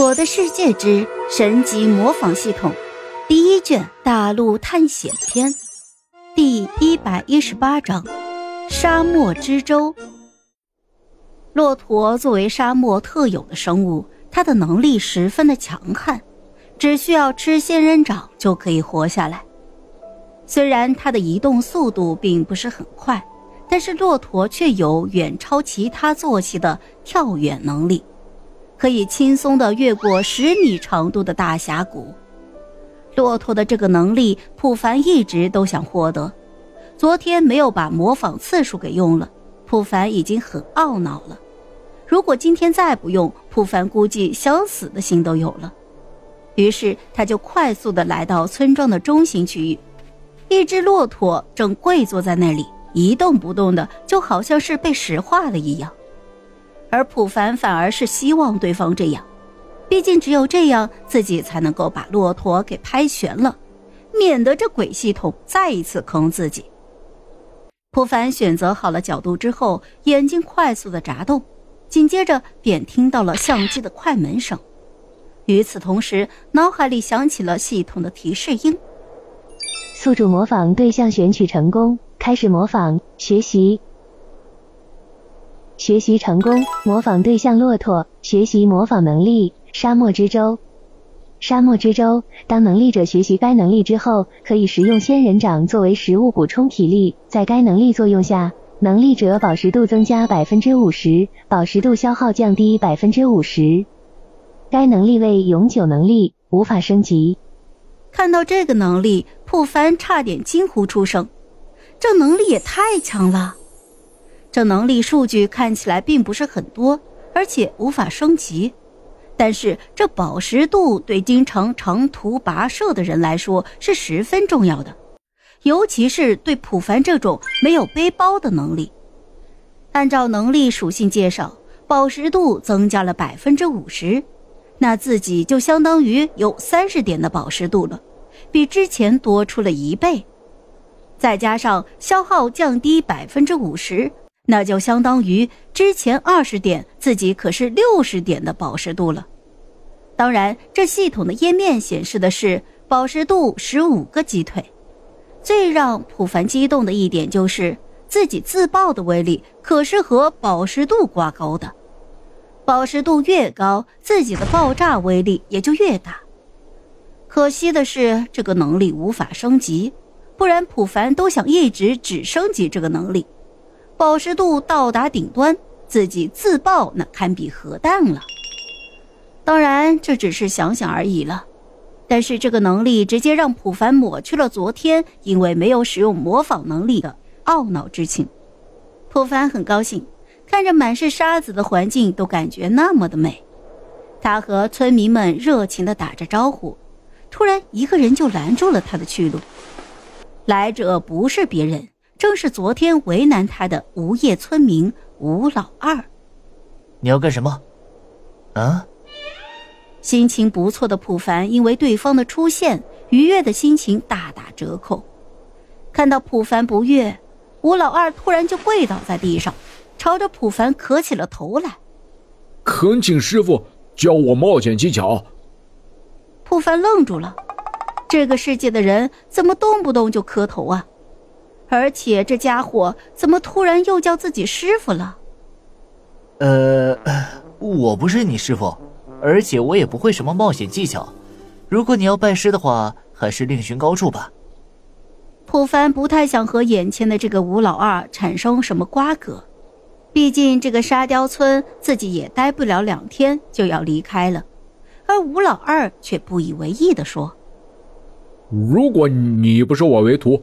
我的世界之神级模仿系统，第一卷大陆探险篇，第一百一十八章：沙漠之舟。骆驼作为沙漠特有的生物，它的能力十分的强悍，只需要吃仙人掌就可以活下来。虽然它的移动速度并不是很快，但是骆驼却有远超其他坐骑的跳远能力。可以轻松的越过十米长度的大峡谷，骆驼的这个能力，普凡一直都想获得。昨天没有把模仿次数给用了，普凡已经很懊恼了。如果今天再不用，普凡估计想死的心都有了。于是他就快速的来到村庄的中心区域，一只骆驼正跪坐在那里，一动不动的，就好像是被石化了一样。而普凡反而是希望对方这样，毕竟只有这样，自己才能够把骆驼给拍悬了，免得这鬼系统再一次坑自己。普凡选择好了角度之后，眼睛快速的眨动，紧接着便听到了相机的快门声。与此同时，脑海里响起了系统的提示音：宿主模仿对象选取成功，开始模仿学习。学习成功，模仿对象骆驼，学习模仿能力沙漠之舟。沙漠之舟，当能力者学习该能力之后，可以食用仙人掌作为食物补充体力。在该能力作用下，能力者饱食度增加百分之五十，饱食度消耗降低百分之五十。该能力为永久能力，无法升级。看到这个能力，破帆差点惊呼出声：“这能力也太强了！”这能力数据看起来并不是很多，而且无法升级，但是这饱食度对经常长途跋涉的人来说是十分重要的，尤其是对普凡这种没有背包的能力。按照能力属性介绍，饱食度增加了百分之五十，那自己就相当于有三十点的饱食度了，比之前多出了一倍，再加上消耗降低百分之五十。那就相当于之前二十点，自己可是六十点的饱食度了。当然，这系统的页面显示的是饱食度十五个鸡腿。最让普凡激动的一点就是，自己自爆的威力可是和饱食度挂钩的。饱食度越高，自己的爆炸威力也就越大。可惜的是，这个能力无法升级，不然普凡都想一直只升级这个能力。饱食度到达顶端，自己自爆那堪比核弹了。当然，这只是想想而已了。但是这个能力直接让普凡抹去了昨天因为没有使用模仿能力的懊恼之情。普凡很高兴，看着满是沙子的环境都感觉那么的美。他和村民们热情的打着招呼，突然一个人就拦住了他的去路。来者不是别人。正是昨天为难他的无业村民吴老二。你要干什么？啊？心情不错的普凡因为对方的出现，愉悦的心情大打折扣。看到普凡不悦，吴老二突然就跪倒在地上，朝着普凡磕起了头来。恳请师傅教我冒险技巧。普凡愣住了，这个世界的人怎么动不动就磕头啊？而且这家伙怎么突然又叫自己师傅了？呃，我不是你师傅，而且我也不会什么冒险技巧。如果你要拜师的话，还是另寻高处吧。普凡不太想和眼前的这个吴老二产生什么瓜葛，毕竟这个沙雕村自己也待不了两天就要离开了。而吴老二却不以为意的说：“如果你不收我为徒。”